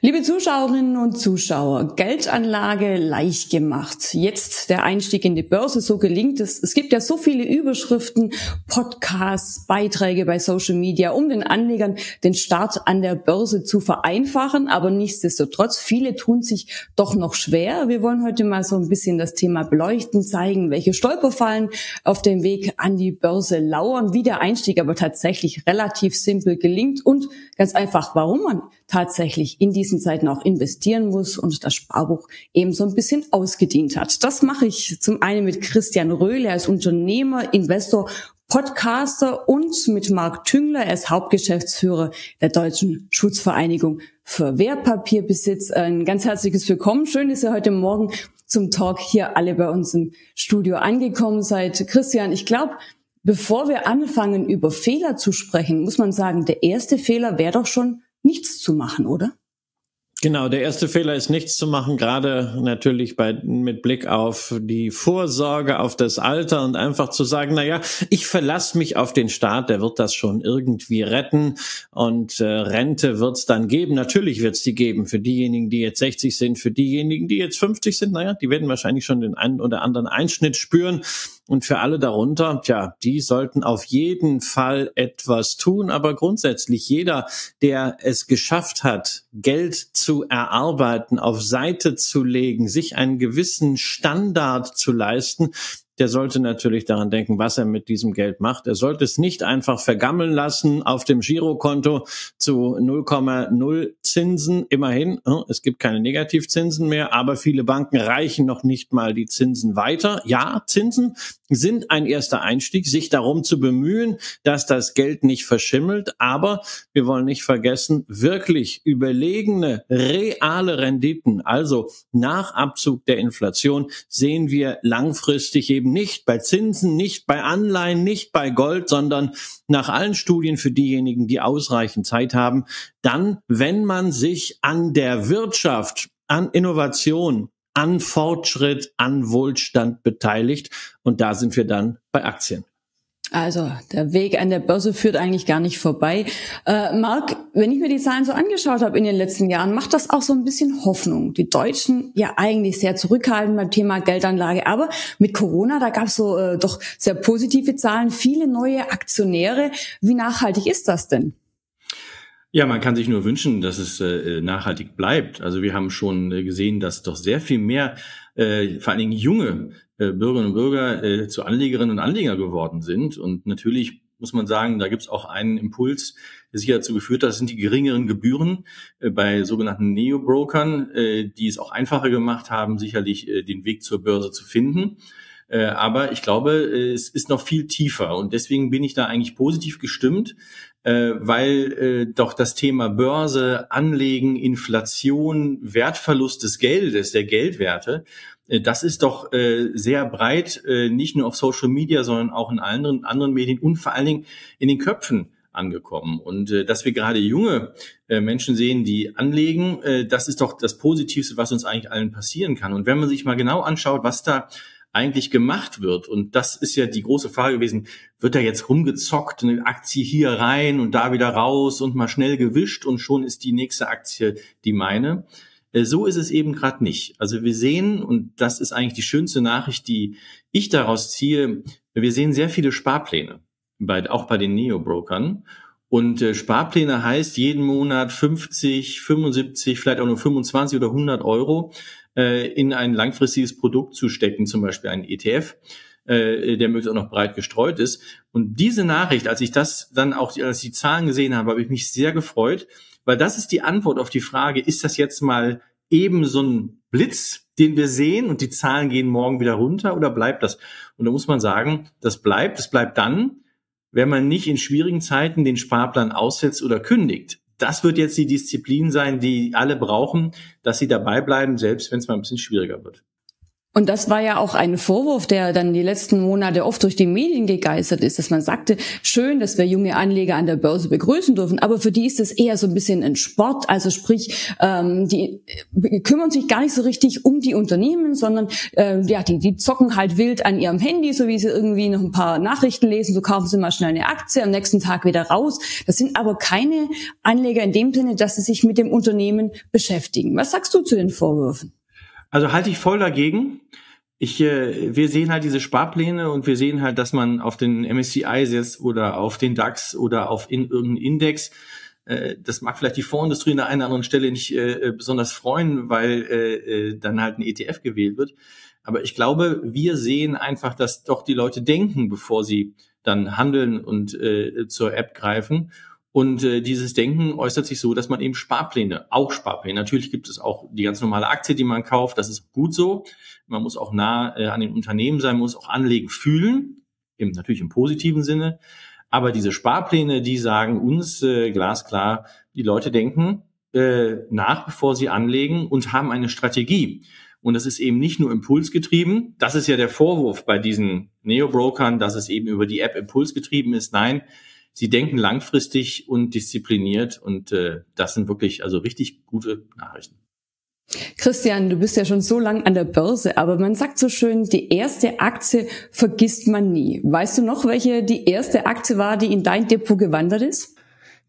Liebe Zuschauerinnen und Zuschauer, Geldanlage leicht gemacht. Jetzt der Einstieg in die Börse, so gelingt es. Es gibt ja so viele Überschriften, Podcasts, Beiträge bei Social Media, um den Anlegern den Start an der Börse zu vereinfachen. Aber nichtsdestotrotz, viele tun sich doch noch schwer. Wir wollen heute mal so ein bisschen das Thema beleuchten, zeigen, welche Stolperfallen auf dem Weg an die Börse lauern, wie der Einstieg aber tatsächlich relativ simpel gelingt und ganz einfach, warum man tatsächlich in diesen Zeiten auch investieren muss und das Sparbuch eben so ein bisschen ausgedient hat. Das mache ich zum einen mit Christian Röhle als Unternehmer, Investor, Podcaster und mit Marc Tüngler, er ist Hauptgeschäftsführer der Deutschen Schutzvereinigung für Wertpapierbesitz. Ein ganz herzliches Willkommen. Schön, dass ihr heute Morgen zum Talk hier alle bei uns im Studio angekommen seid. Christian, ich glaube, bevor wir anfangen, über Fehler zu sprechen, muss man sagen, der erste Fehler wäre doch schon nichts zu machen, oder? Genau, der erste Fehler ist nichts zu machen, gerade natürlich bei, mit Blick auf die Vorsorge, auf das Alter und einfach zu sagen, na ja, ich verlasse mich auf den Staat, der wird das schon irgendwie retten und äh, Rente wird es dann geben. Natürlich wird es die geben für diejenigen, die jetzt 60 sind, für diejenigen, die jetzt 50 sind, naja, die werden wahrscheinlich schon den einen oder anderen Einschnitt spüren. Und für alle darunter, tja, die sollten auf jeden Fall etwas tun. Aber grundsätzlich jeder, der es geschafft hat, Geld zu erarbeiten, auf Seite zu legen, sich einen gewissen Standard zu leisten, der sollte natürlich daran denken, was er mit diesem Geld macht. Er sollte es nicht einfach vergammeln lassen auf dem Girokonto zu 0,0 Zinsen. Immerhin, äh, es gibt keine Negativzinsen mehr, aber viele Banken reichen noch nicht mal die Zinsen weiter. Ja, Zinsen sind ein erster Einstieg, sich darum zu bemühen, dass das Geld nicht verschimmelt. Aber wir wollen nicht vergessen, wirklich überlegene, reale Renditen, also nach Abzug der Inflation, sehen wir langfristig eben nicht bei Zinsen, nicht bei Anleihen, nicht bei Gold, sondern nach allen Studien für diejenigen, die ausreichend Zeit haben, dann, wenn man sich an der Wirtschaft, an Innovation, an Fortschritt, an Wohlstand beteiligt. Und da sind wir dann bei Aktien. Also der Weg an der Börse führt eigentlich gar nicht vorbei. Äh, Marc, wenn ich mir die Zahlen so angeschaut habe in den letzten Jahren, macht das auch so ein bisschen Hoffnung. Die Deutschen ja eigentlich sehr zurückhaltend beim Thema Geldanlage, aber mit Corona, da gab es so äh, doch sehr positive Zahlen, viele neue Aktionäre. Wie nachhaltig ist das denn? Ja, man kann sich nur wünschen, dass es äh, nachhaltig bleibt. Also wir haben schon äh, gesehen, dass doch sehr viel mehr, äh, vor allen Dingen junge Bürgerinnen und Bürger äh, zu Anlegerinnen und Anleger geworden sind. Und natürlich muss man sagen, da gibt es auch einen Impuls, der sicher dazu geführt hat, das sind die geringeren Gebühren äh, bei sogenannten Neo-Brokern, äh, die es auch einfacher gemacht haben, sicherlich äh, den Weg zur Börse zu finden. Äh, aber ich glaube, äh, es ist noch viel tiefer und deswegen bin ich da eigentlich positiv gestimmt, äh, weil äh, doch das Thema Börse, Anlegen, Inflation, Wertverlust des Geldes, der Geldwerte, äh, das ist doch äh, sehr breit, äh, nicht nur auf Social Media, sondern auch in allen anderen Medien und vor allen Dingen in den Köpfen angekommen. Und äh, dass wir gerade junge äh, Menschen sehen, die anlegen, äh, das ist doch das Positivste, was uns eigentlich allen passieren kann. Und wenn man sich mal genau anschaut, was da eigentlich gemacht wird. Und das ist ja die große Frage gewesen, wird da jetzt rumgezockt, eine Aktie hier rein und da wieder raus und mal schnell gewischt und schon ist die nächste Aktie die meine. Äh, so ist es eben gerade nicht. Also wir sehen, und das ist eigentlich die schönste Nachricht, die ich daraus ziehe, wir sehen sehr viele Sparpläne, bei, auch bei den Neo-Brokern. Und äh, Sparpläne heißt jeden Monat 50, 75, vielleicht auch nur 25 oder 100 Euro äh, in ein langfristiges Produkt zu stecken, zum Beispiel einen ETF, äh, der möglichst auch noch breit gestreut ist. Und diese Nachricht, als ich das dann auch, als ich die Zahlen gesehen habe, habe ich mich sehr gefreut, weil das ist die Antwort auf die Frage, ist das jetzt mal eben so ein Blitz, den wir sehen und die Zahlen gehen morgen wieder runter oder bleibt das? Und da muss man sagen, das bleibt, das bleibt dann, wenn man nicht in schwierigen Zeiten den Sparplan aussetzt oder kündigt das wird jetzt die Disziplin sein, die alle brauchen, dass sie dabei bleiben, selbst wenn es mal ein bisschen schwieriger wird. Und das war ja auch ein Vorwurf, der dann die letzten Monate oft durch die Medien gegeistert ist, dass man sagte, schön, dass wir junge Anleger an der Börse begrüßen dürfen, aber für die ist es eher so ein bisschen ein Sport. Also sprich, ähm, die äh, kümmern sich gar nicht so richtig um die Unternehmen, sondern äh, ja, die, die zocken halt wild an ihrem Handy, so wie sie irgendwie noch ein paar Nachrichten lesen, so kaufen sie mal schnell eine Aktie, am nächsten Tag wieder raus. Das sind aber keine Anleger in dem Sinne, dass sie sich mit dem Unternehmen beschäftigen. Was sagst du zu den Vorwürfen? Also halte ich voll dagegen. Ich, äh, wir sehen halt diese Sparpläne und wir sehen halt, dass man auf den MSCI setzt oder auf den DAX oder auf in, irgendeinen Index. Äh, das mag vielleicht die Fondsindustrie an der einen oder anderen Stelle nicht äh, besonders freuen, weil äh, äh dann halt ein ETF gewählt wird. Aber ich glaube, wir sehen einfach, dass doch die Leute denken, bevor sie dann handeln und äh, zur App greifen. Und äh, dieses Denken äußert sich so, dass man eben Sparpläne, auch Sparpläne, natürlich gibt es auch die ganz normale Aktie, die man kauft, das ist gut so. Man muss auch nah äh, an den Unternehmen sein, muss auch anlegen fühlen, im, natürlich im positiven Sinne. Aber diese Sparpläne, die sagen uns äh, glasklar, die Leute denken äh, nach, bevor sie anlegen und haben eine Strategie. Und das ist eben nicht nur impulsgetrieben. Das ist ja der Vorwurf bei diesen Neo-Brokern, dass es eben über die App impulsgetrieben ist. Nein, sie denken langfristig und diszipliniert und äh, das sind wirklich also richtig gute Nachrichten. Christian, du bist ja schon so lang an der Börse, aber man sagt so schön, die erste Aktie vergisst man nie. Weißt du noch, welche die erste Aktie war, die in dein Depot gewandert ist?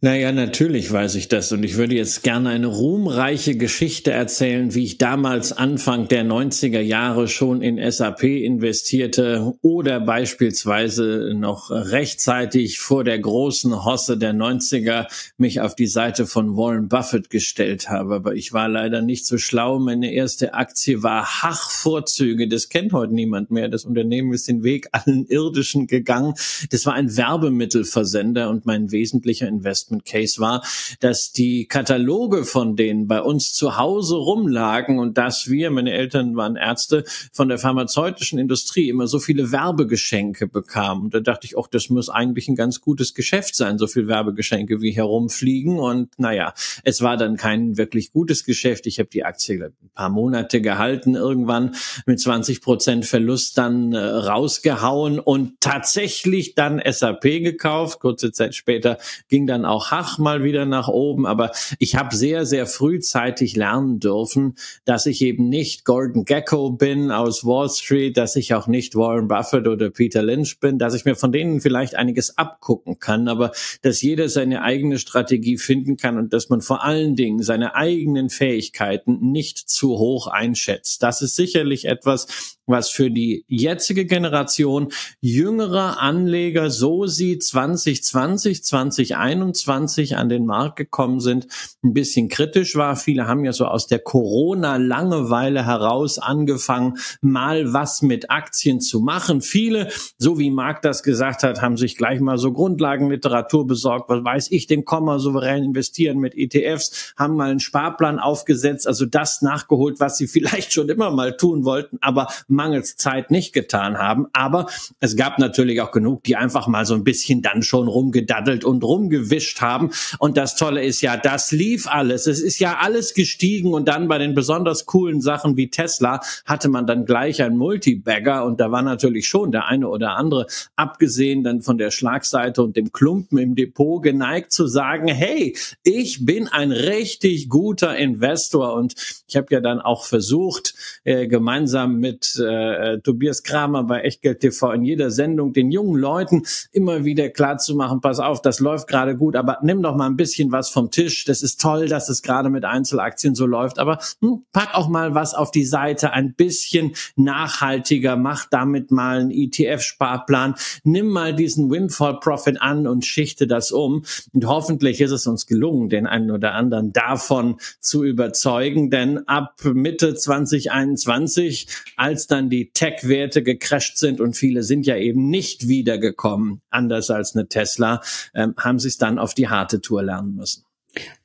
Naja, natürlich weiß ich das und ich würde jetzt gerne eine ruhmreiche Geschichte erzählen, wie ich damals Anfang der 90er Jahre schon in SAP investierte oder beispielsweise noch rechtzeitig vor der großen Hosse der 90er mich auf die Seite von Warren Buffett gestellt habe. Aber ich war leider nicht so schlau. Meine erste Aktie war Hach-Vorzüge. Das kennt heute niemand mehr. Das Unternehmen ist den Weg allen Irdischen gegangen. Das war ein Werbemittelversender und mein wesentlicher Investment Investment Case war, dass die Kataloge von denen bei uns zu Hause rumlagen und dass wir, meine Eltern waren Ärzte, von der pharmazeutischen Industrie immer so viele Werbegeschenke bekamen. Und da dachte ich, auch das muss eigentlich ein ganz gutes Geschäft sein, so viel Werbegeschenke wie herumfliegen. Und naja, es war dann kein wirklich gutes Geschäft. Ich habe die Aktie ein paar Monate gehalten, irgendwann mit 20 Prozent Verlust dann äh, rausgehauen und tatsächlich dann SAP gekauft. Kurze Zeit später ging dann auch auch Hach mal wieder nach oben, aber ich habe sehr, sehr frühzeitig lernen dürfen, dass ich eben nicht Gordon Gecko bin aus Wall Street, dass ich auch nicht Warren Buffett oder Peter Lynch bin, dass ich mir von denen vielleicht einiges abgucken kann, aber dass jeder seine eigene Strategie finden kann und dass man vor allen Dingen seine eigenen Fähigkeiten nicht zu hoch einschätzt. Das ist sicherlich etwas, was für die jetzige Generation jüngerer Anleger so sieht 2020, 2021 an den Markt gekommen sind, ein bisschen kritisch war. Viele haben ja so aus der Corona-Langeweile heraus angefangen, mal was mit Aktien zu machen. Viele, so wie Marc das gesagt hat, haben sich gleich mal so Grundlagenliteratur besorgt. Was weiß ich, den Komma souverän investieren mit ETFs, haben mal einen Sparplan aufgesetzt, also das nachgeholt, was sie vielleicht schon immer mal tun wollten, aber mangels Zeit nicht getan haben. Aber es gab natürlich auch genug, die einfach mal so ein bisschen dann schon rumgedaddelt und rumgewischt haben. Und das Tolle ist ja, das lief alles. Es ist ja alles gestiegen und dann bei den besonders coolen Sachen wie Tesla hatte man dann gleich ein Multibagger und da war natürlich schon der eine oder andere, abgesehen dann von der Schlagseite und dem Klumpen im Depot, geneigt zu sagen, hey, ich bin ein richtig guter Investor und ich habe ja dann auch versucht, äh, gemeinsam mit äh, Tobias Kramer bei Echtgeld TV in jeder Sendung den jungen Leuten immer wieder klar zu machen, pass auf, das läuft gerade gut, aber nimm doch mal ein bisschen was vom Tisch. Das ist toll, dass es gerade mit Einzelaktien so läuft, aber hm, pack auch mal was auf die Seite, ein bisschen nachhaltiger, mach damit mal einen ETF-Sparplan, nimm mal diesen Windfall Profit an und schichte das um. Und hoffentlich ist es uns gelungen, den einen oder anderen davon zu überzeugen, denn ab Mitte 2021, als dann die Tech-Werte gecrasht sind und viele sind ja eben nicht wiedergekommen, anders als eine Tesla, ähm, haben sie es dann auf die harte Tour lernen müssen.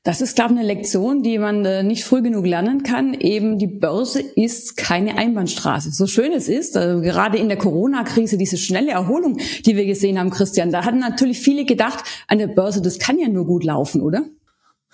Das ist, glaube ich, eine Lektion, die man äh, nicht früh genug lernen kann. Eben die Börse ist keine Einbahnstraße. So schön es ist, also gerade in der Corona-Krise, diese schnelle Erholung, die wir gesehen haben, Christian, da hatten natürlich viele gedacht, an der Börse, das kann ja nur gut laufen, oder?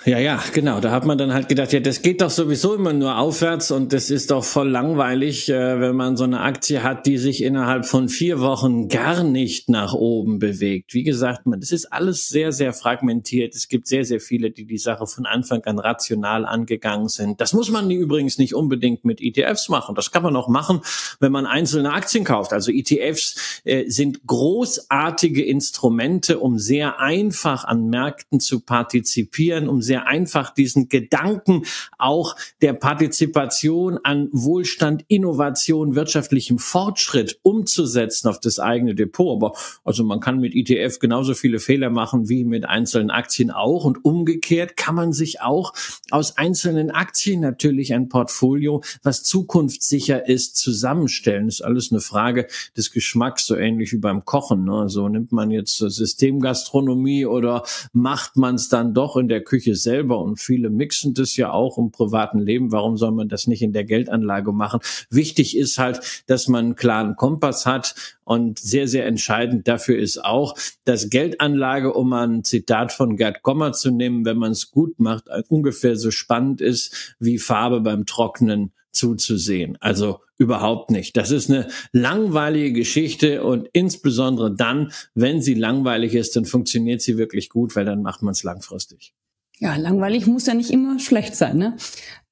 Ja, ja, genau. Da hat man dann halt gedacht, ja, das geht doch sowieso immer nur aufwärts und das ist doch voll langweilig, äh, wenn man so eine Aktie hat, die sich innerhalb von vier Wochen gar nicht nach oben bewegt. Wie gesagt, man, das ist alles sehr, sehr fragmentiert. Es gibt sehr, sehr viele, die die Sache von Anfang an rational angegangen sind. Das muss man übrigens nicht unbedingt mit ETFs machen. Das kann man auch machen, wenn man einzelne Aktien kauft. Also ETFs äh, sind großartige Instrumente, um sehr einfach an Märkten zu partizipieren, um sehr einfach diesen Gedanken auch der Partizipation an Wohlstand, Innovation, wirtschaftlichem Fortschritt umzusetzen auf das eigene Depot. Aber also man kann mit ETF genauso viele Fehler machen wie mit einzelnen Aktien auch. Und umgekehrt kann man sich auch aus einzelnen Aktien natürlich ein Portfolio, was zukunftssicher ist, zusammenstellen. Das ist alles eine Frage des Geschmacks, so ähnlich wie beim Kochen. Ne? So nimmt man jetzt Systemgastronomie oder macht man es dann doch in der Küche selber und viele mixen das ja auch im privaten Leben. Warum soll man das nicht in der Geldanlage machen? Wichtig ist halt, dass man einen klaren Kompass hat und sehr, sehr entscheidend dafür ist auch, dass Geldanlage, um ein Zitat von Gerd Kommer zu nehmen, wenn man es gut macht, ungefähr so spannend ist wie Farbe beim Trocknen zuzusehen. Also überhaupt nicht. Das ist eine langweilige Geschichte und insbesondere dann, wenn sie langweilig ist, dann funktioniert sie wirklich gut, weil dann macht man es langfristig. Ja, langweilig muss ja nicht immer schlecht sein, ne?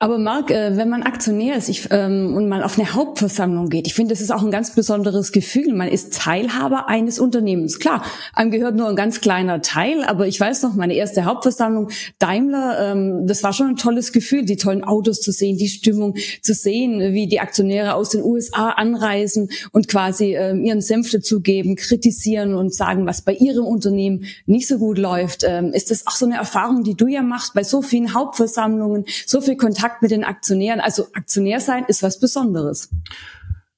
Aber Marc, äh, wenn man Aktionär ist ich, ähm, und mal auf eine Hauptversammlung geht, ich finde, das ist auch ein ganz besonderes Gefühl. Man ist Teilhaber eines Unternehmens. Klar, einem gehört nur ein ganz kleiner Teil, aber ich weiß noch, meine erste Hauptversammlung Daimler, ähm, das war schon ein tolles Gefühl, die tollen Autos zu sehen, die Stimmung zu sehen, wie die Aktionäre aus den USA anreisen und quasi ähm, ihren Senf dazugeben, kritisieren und sagen, was bei ihrem Unternehmen nicht so gut läuft. Ähm, ist das auch so eine Erfahrung, die du ja machst bei so vielen Hauptversammlungen, so viel Kontakt Kontakt mit den Aktionären. Also Aktionär sein ist was Besonderes.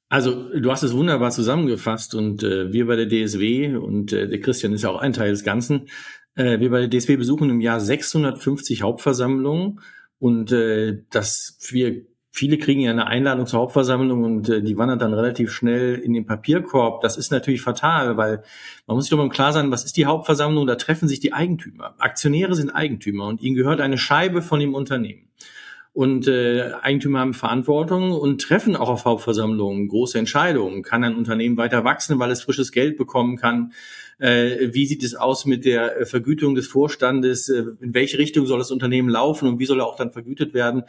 Also du hast es wunderbar zusammengefasst und äh, wir bei der DSW und äh, der Christian ist ja auch ein Teil des Ganzen. Äh, wir bei der DSW besuchen im Jahr 650 Hauptversammlungen und äh, dass wir viele kriegen ja eine Einladung zur Hauptversammlung und äh, die wandert dann relativ schnell in den Papierkorb. Das ist natürlich fatal, weil man muss sich mal klar sein, was ist die Hauptversammlung? Da treffen sich die Eigentümer. Aktionäre sind Eigentümer und ihnen gehört eine Scheibe von dem Unternehmen und äh, Eigentümer haben Verantwortung und treffen auch auf Hauptversammlungen große Entscheidungen. Kann ein Unternehmen weiter wachsen, weil es frisches Geld bekommen kann? Äh, wie sieht es aus mit der äh, Vergütung des Vorstandes? Äh, in welche Richtung soll das Unternehmen laufen und wie soll er auch dann vergütet werden?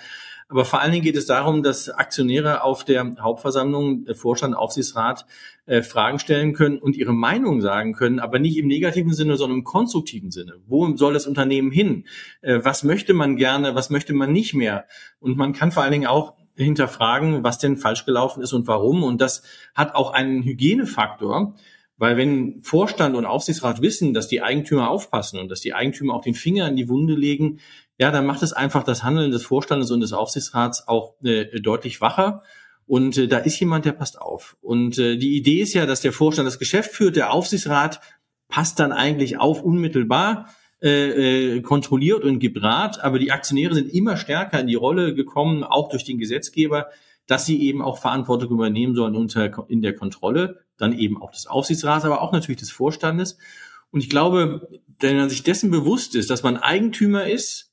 Aber vor allen Dingen geht es darum, dass Aktionäre auf der Hauptversammlung, Vorstand, Aufsichtsrat äh, Fragen stellen können und ihre Meinung sagen können, aber nicht im negativen Sinne, sondern im konstruktiven Sinne. Wo soll das Unternehmen hin? Äh, was möchte man gerne? Was möchte man nicht mehr? Und man kann vor allen Dingen auch hinterfragen, was denn falsch gelaufen ist und warum. Und das hat auch einen Hygienefaktor, weil wenn Vorstand und Aufsichtsrat wissen, dass die Eigentümer aufpassen und dass die Eigentümer auch den Finger in die Wunde legen, ja, dann macht es einfach das Handeln des Vorstandes und des Aufsichtsrats auch äh, deutlich wacher. Und äh, da ist jemand, der passt auf. Und äh, die Idee ist ja, dass der Vorstand das Geschäft führt, der Aufsichtsrat passt dann eigentlich auf unmittelbar, äh, äh, kontrolliert und gibt Rat, aber die Aktionäre sind immer stärker in die Rolle gekommen, auch durch den Gesetzgeber, dass sie eben auch Verantwortung übernehmen sollen unter, in der Kontrolle, dann eben auch des Aufsichtsrats, aber auch natürlich des Vorstandes. Und ich glaube, wenn man sich dessen bewusst ist, dass man Eigentümer ist,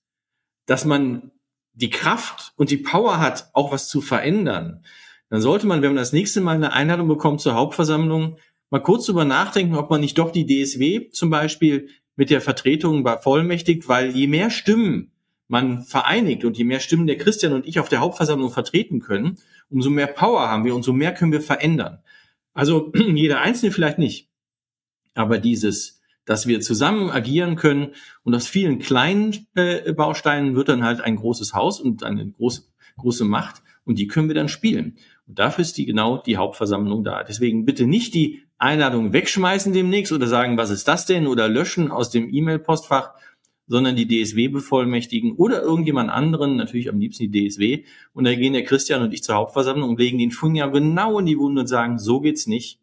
dass man die Kraft und die Power hat, auch was zu verändern, dann sollte man, wenn man das nächste Mal eine Einladung bekommt zur Hauptversammlung, mal kurz drüber nachdenken, ob man nicht doch die DSW zum Beispiel mit der Vertretung bevollmächtigt, weil je mehr Stimmen man vereinigt und je mehr Stimmen der Christian und ich auf der Hauptversammlung vertreten können, umso mehr Power haben wir, umso mehr können wir verändern. Also jeder Einzelne vielleicht nicht, aber dieses dass wir zusammen agieren können und aus vielen kleinen äh, Bausteinen wird dann halt ein großes Haus und eine große, große Macht und die können wir dann spielen. Und dafür ist die genau die Hauptversammlung da. Deswegen bitte nicht die Einladung wegschmeißen demnächst oder sagen, was ist das denn oder löschen aus dem E-Mail-Postfach, sondern die DSW bevollmächtigen oder irgendjemand anderen, natürlich am liebsten die DSW. Und da gehen der Christian und ich zur Hauptversammlung und legen den Finger genau in die Wunde und sagen, so geht's nicht.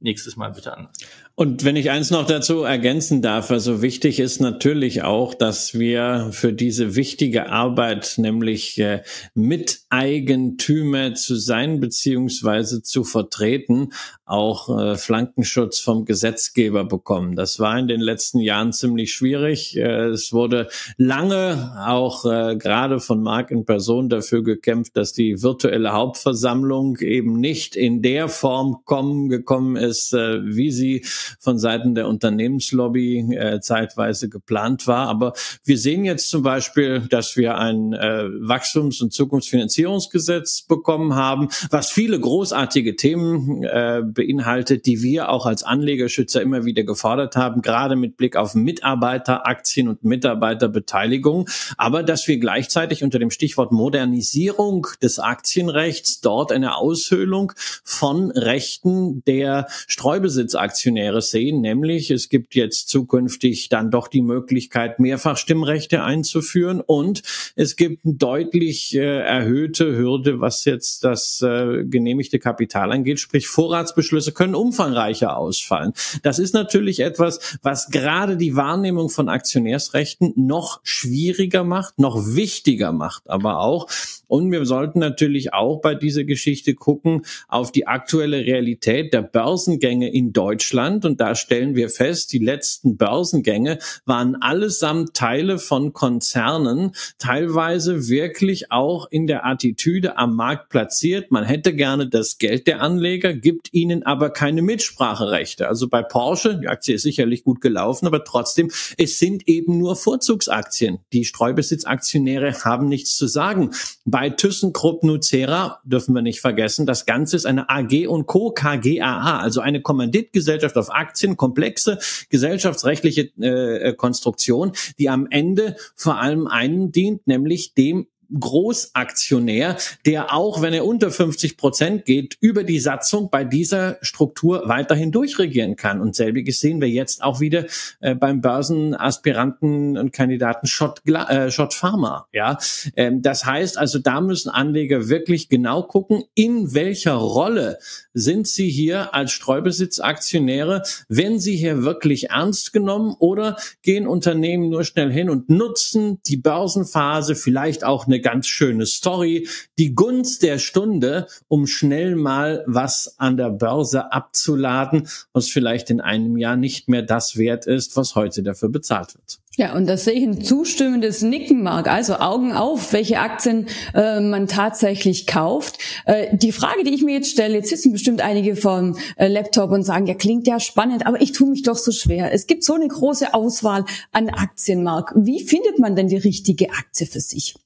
Nächstes Mal bitte anders. Und wenn ich eins noch dazu ergänzen darf, also wichtig ist natürlich auch, dass wir für diese wichtige Arbeit, nämlich äh, Miteigentümer zu sein beziehungsweise zu vertreten, auch äh, Flankenschutz vom Gesetzgeber bekommen. Das war in den letzten Jahren ziemlich schwierig. Äh, es wurde lange auch äh, gerade von Mark in Person dafür gekämpft, dass die virtuelle Hauptversammlung eben nicht in der Form kommen, gekommen ist, äh, wie sie von Seiten der Unternehmenslobby äh, zeitweise geplant war. Aber wir sehen jetzt zum Beispiel, dass wir ein äh, Wachstums- und Zukunftsfinanzierungsgesetz bekommen haben, was viele großartige Themen äh, beinhaltet, die wir auch als Anlegerschützer immer wieder gefordert haben, gerade mit Blick auf Mitarbeiteraktien und Mitarbeiterbeteiligung. Aber dass wir gleichzeitig unter dem Stichwort Modernisierung des Aktienrechts dort eine Aushöhlung von Rechten der Streubesitzaktionäre sehen, nämlich es gibt jetzt zukünftig dann doch die Möglichkeit, Mehrfachstimmrechte einzuführen und es gibt deutlich äh, erhöhte Hürde, was jetzt das äh, genehmigte Kapital angeht, sprich Vorratsbeschlüsse können umfangreicher ausfallen. Das ist natürlich etwas, was gerade die Wahrnehmung von Aktionärsrechten noch schwieriger macht, noch wichtiger macht, aber auch. Und wir sollten natürlich auch bei dieser Geschichte gucken auf die aktuelle Realität der Börsengänge in Deutschland. Und da stellen wir fest, die letzten Börsengänge waren allesamt Teile von Konzernen, teilweise wirklich auch in der Attitüde am Markt platziert. Man hätte gerne das Geld der Anleger, gibt ihnen aber keine Mitspracherechte. Also bei Porsche, die Aktie ist sicherlich gut gelaufen, aber trotzdem, es sind eben nur Vorzugsaktien. Die Streubesitzaktionäre haben nichts zu sagen. Bei ThyssenKrupp Nucera dürfen wir nicht vergessen, das Ganze ist eine AG und Co. KGAA, also eine Kommanditgesellschaft auf Aktien, komplexe gesellschaftsrechtliche äh, Konstruktion, die am Ende vor allem einen dient, nämlich dem Großaktionär, der auch, wenn er unter 50 Prozent geht, über die Satzung bei dieser Struktur weiterhin durchregieren kann. Und selbiges sehen wir jetzt auch wieder äh, beim Börsenaspiranten und Kandidaten Schott, äh, Schott Pharma. Ja, ähm, das heißt also, da müssen Anleger wirklich genau gucken, in welcher Rolle sind sie hier als Streubesitzaktionäre, wenn sie hier wirklich ernst genommen oder gehen Unternehmen nur schnell hin und nutzen die Börsenphase vielleicht auch eine ganz schöne Story, die Gunst der Stunde, um schnell mal was an der Börse abzuladen, was vielleicht in einem Jahr nicht mehr das wert ist, was heute dafür bezahlt wird. Ja, und das sehe ich ein zustimmendes Nicken, Mark. Also Augen auf, welche Aktien äh, man tatsächlich kauft. Äh, die Frage, die ich mir jetzt stelle, jetzt sitzen bestimmt einige vom äh, Laptop und sagen, ja, klingt ja spannend, aber ich tue mich doch so schwer. Es gibt so eine große Auswahl an Aktien, Mark. Wie findet man denn die richtige Aktie für sich?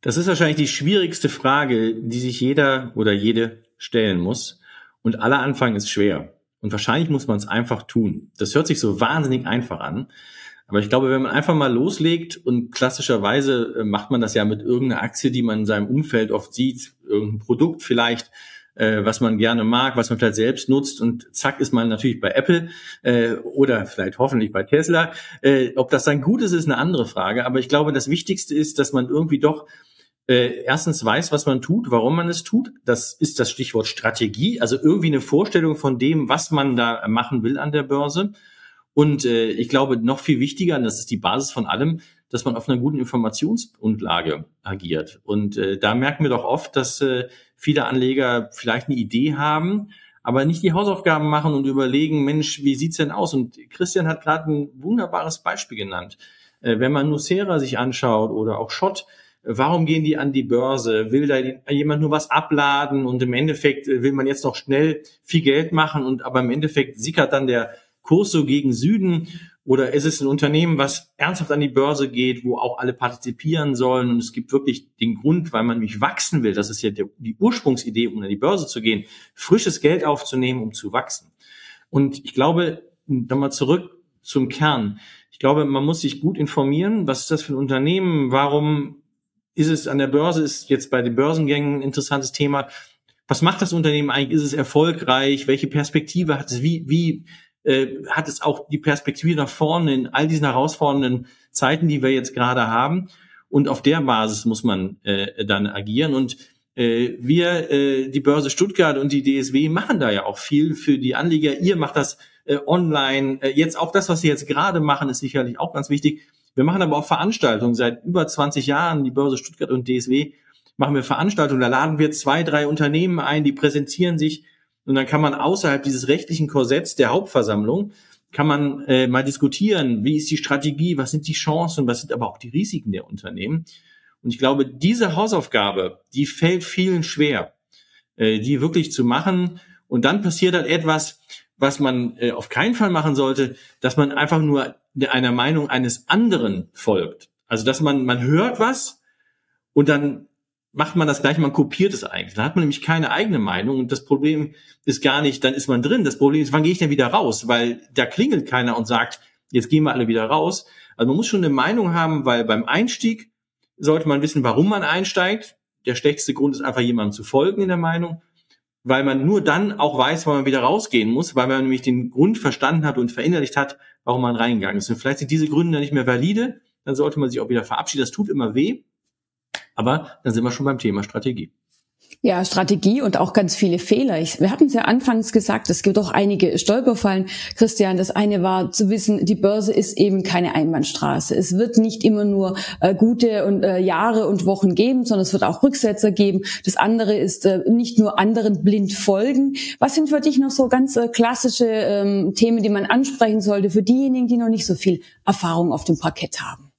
Das ist wahrscheinlich die schwierigste Frage, die sich jeder oder jede stellen muss. Und aller Anfang ist schwer. Und wahrscheinlich muss man es einfach tun. Das hört sich so wahnsinnig einfach an. Aber ich glaube, wenn man einfach mal loslegt und klassischerweise äh, macht man das ja mit irgendeiner Aktie, die man in seinem Umfeld oft sieht, irgendein Produkt vielleicht, äh, was man gerne mag, was man vielleicht selbst nutzt und zack ist man natürlich bei Apple äh, oder vielleicht hoffentlich bei Tesla. Äh, ob das dann gut ist, ist eine andere Frage. Aber ich glaube, das Wichtigste ist, dass man irgendwie doch äh, erstens weiß, was man tut, warum man es tut. Das ist das Stichwort Strategie, also irgendwie eine Vorstellung von dem, was man da machen will an der Börse. Und äh, ich glaube, noch viel wichtiger, und das ist die Basis von allem, dass man auf einer guten Informationsgrundlage agiert. Und äh, da merken wir doch oft, dass äh, viele Anleger vielleicht eine Idee haben, aber nicht die Hausaufgaben machen und überlegen, Mensch, wie sieht's denn aus? Und Christian hat gerade ein wunderbares Beispiel genannt. Äh, wenn man Nucera sich anschaut oder auch Schott, warum gehen die an die Börse? Will da jemand nur was abladen und im Endeffekt äh, will man jetzt noch schnell viel Geld machen und aber im Endeffekt sickert dann der Kurs so gegen Süden oder ist es ein Unternehmen, was ernsthaft an die Börse geht, wo auch alle partizipieren sollen und es gibt wirklich den Grund, weil man nämlich wachsen will, das ist ja die Ursprungsidee, um an die Börse zu gehen, frisches Geld aufzunehmen, um zu wachsen. Und ich glaube, nochmal zurück zum Kern. Ich glaube, man muss sich gut informieren, was ist das für ein Unternehmen, warum ist es an der Börse, ist jetzt bei den Börsengängen ein interessantes Thema. Was macht das Unternehmen eigentlich? Ist es erfolgreich? Welche Perspektive hat es? Wie, wie äh, hat es auch die Perspektive nach vorne in all diesen herausfordernden Zeiten, die wir jetzt gerade haben? Und auf der Basis muss man äh, dann agieren. Und äh, wir, äh, die Börse Stuttgart und die DSW machen da ja auch viel für die Anleger. Ihr macht das äh, online. Äh, jetzt auch das, was wir jetzt gerade machen, ist sicherlich auch ganz wichtig. Wir machen aber auch Veranstaltungen seit über 20 Jahren, die Börse Stuttgart und DSW machen wir Veranstaltungen, da laden wir zwei, drei Unternehmen ein, die präsentieren sich und dann kann man außerhalb dieses rechtlichen Korsetts der Hauptversammlung kann man äh, mal diskutieren, wie ist die Strategie, was sind die Chancen, was sind aber auch die Risiken der Unternehmen. Und ich glaube, diese Hausaufgabe, die fällt vielen schwer, äh, die wirklich zu machen. Und dann passiert halt etwas, was man äh, auf keinen Fall machen sollte, dass man einfach nur einer Meinung eines anderen folgt. Also dass man, man hört was und dann macht man das gleich, man kopiert es eigentlich. Dann hat man nämlich keine eigene Meinung und das Problem ist gar nicht, dann ist man drin. Das Problem ist, wann gehe ich denn wieder raus? Weil da klingelt keiner und sagt, jetzt gehen wir alle wieder raus. Also man muss schon eine Meinung haben, weil beim Einstieg sollte man wissen, warum man einsteigt. Der schlechteste Grund ist einfach jemandem zu folgen in der Meinung, weil man nur dann auch weiß, wann man wieder rausgehen muss, weil man nämlich den Grund verstanden hat und verinnerlicht hat, warum man reingegangen ist. Und vielleicht sind diese Gründe dann nicht mehr valide, dann sollte man sich auch wieder verabschieden. Das tut immer weh. Aber dann sind wir schon beim Thema Strategie. Ja, Strategie und auch ganz viele Fehler. Ich, wir hatten es ja anfangs gesagt, es gibt auch einige Stolperfallen. Christian, das eine war zu wissen, die Börse ist eben keine Einbahnstraße. Es wird nicht immer nur äh, gute und, äh, Jahre und Wochen geben, sondern es wird auch Rücksetzer geben. Das andere ist äh, nicht nur anderen blind folgen. Was sind für dich noch so ganz äh, klassische ähm, Themen, die man ansprechen sollte für diejenigen, die noch nicht so viel Erfahrung auf dem Parkett haben?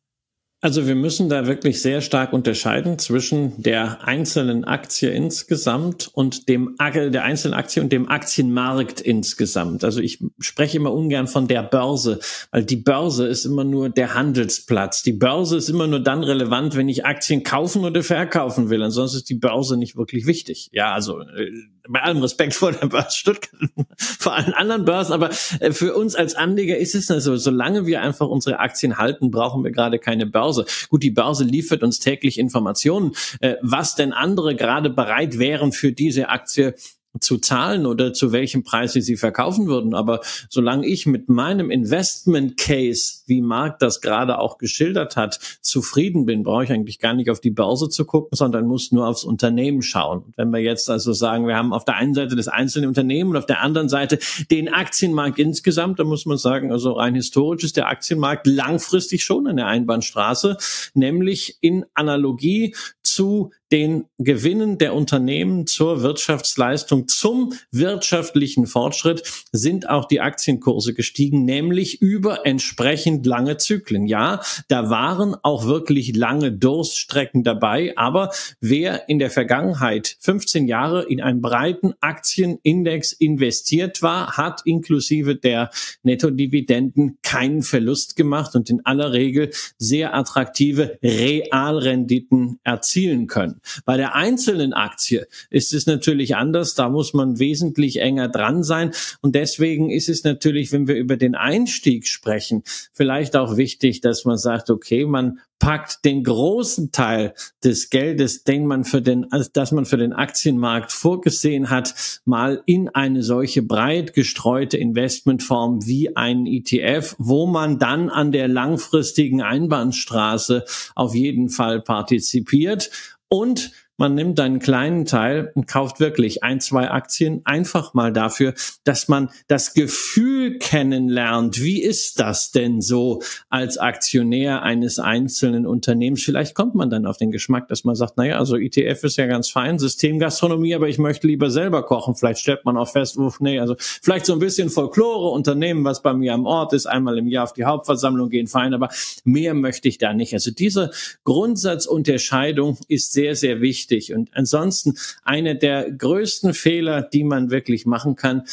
Also wir müssen da wirklich sehr stark unterscheiden zwischen der einzelnen Aktie insgesamt und dem der einzelnen Aktie und dem Aktienmarkt insgesamt. Also ich spreche immer ungern von der Börse, weil die Börse ist immer nur der Handelsplatz. Die Börse ist immer nur dann relevant, wenn ich Aktien kaufen oder verkaufen will. Ansonsten ist die Börse nicht wirklich wichtig. Ja, also äh, bei allem Respekt vor der Börse Stuttgart, vor allen anderen Börsen, aber äh, für uns als Anleger ist es also, solange wir einfach unsere Aktien halten, brauchen wir gerade keine Börse. Gut, die Börse liefert uns täglich Informationen, äh, was denn andere gerade bereit wären für diese Aktie zu zahlen oder zu welchem Preis sie sie verkaufen würden. Aber solange ich mit meinem Investment Case, wie Marc das gerade auch geschildert hat, zufrieden bin, brauche ich eigentlich gar nicht auf die Börse zu gucken, sondern muss nur aufs Unternehmen schauen. Wenn wir jetzt also sagen, wir haben auf der einen Seite das einzelne Unternehmen und auf der anderen Seite den Aktienmarkt insgesamt, dann muss man sagen, also rein historisch ist der Aktienmarkt langfristig schon eine Einbahnstraße, nämlich in Analogie zu den Gewinnen der Unternehmen zur Wirtschaftsleistung, zum wirtschaftlichen Fortschritt sind auch die Aktienkurse gestiegen, nämlich über entsprechend lange Zyklen. Ja, da waren auch wirklich lange Durststrecken dabei, aber wer in der Vergangenheit 15 Jahre in einen breiten Aktienindex investiert war, hat inklusive der Nettodividenden keinen Verlust gemacht und in aller Regel sehr attraktive Realrenditen erzielen können. Bei der einzelnen Aktie ist es natürlich anders. Da muss man wesentlich enger dran sein. Und deswegen ist es natürlich, wenn wir über den Einstieg sprechen, vielleicht auch wichtig, dass man sagt, okay, man packt den großen Teil des Geldes, den man für den, also das man für den Aktienmarkt vorgesehen hat, mal in eine solche breit gestreute Investmentform wie einen ETF, wo man dann an der langfristigen Einbahnstraße auf jeden Fall partizipiert und man nimmt einen kleinen Teil und kauft wirklich ein, zwei Aktien einfach mal dafür, dass man das Gefühl kennenlernt. Wie ist das denn so als Aktionär eines einzelnen Unternehmens? Vielleicht kommt man dann auf den Geschmack, dass man sagt, naja, also ETF ist ja ganz fein, Systemgastronomie, aber ich möchte lieber selber kochen. Vielleicht stellt man auch fest, uff, nee, also vielleicht so ein bisschen Folklore, Unternehmen, was bei mir am Ort ist, einmal im Jahr auf die Hauptversammlung gehen, fein, aber mehr möchte ich da nicht. Also diese Grundsatzunterscheidung ist sehr, sehr wichtig wichtig. Und ansonsten eine der größten Fehler, die man wirklich machen kann,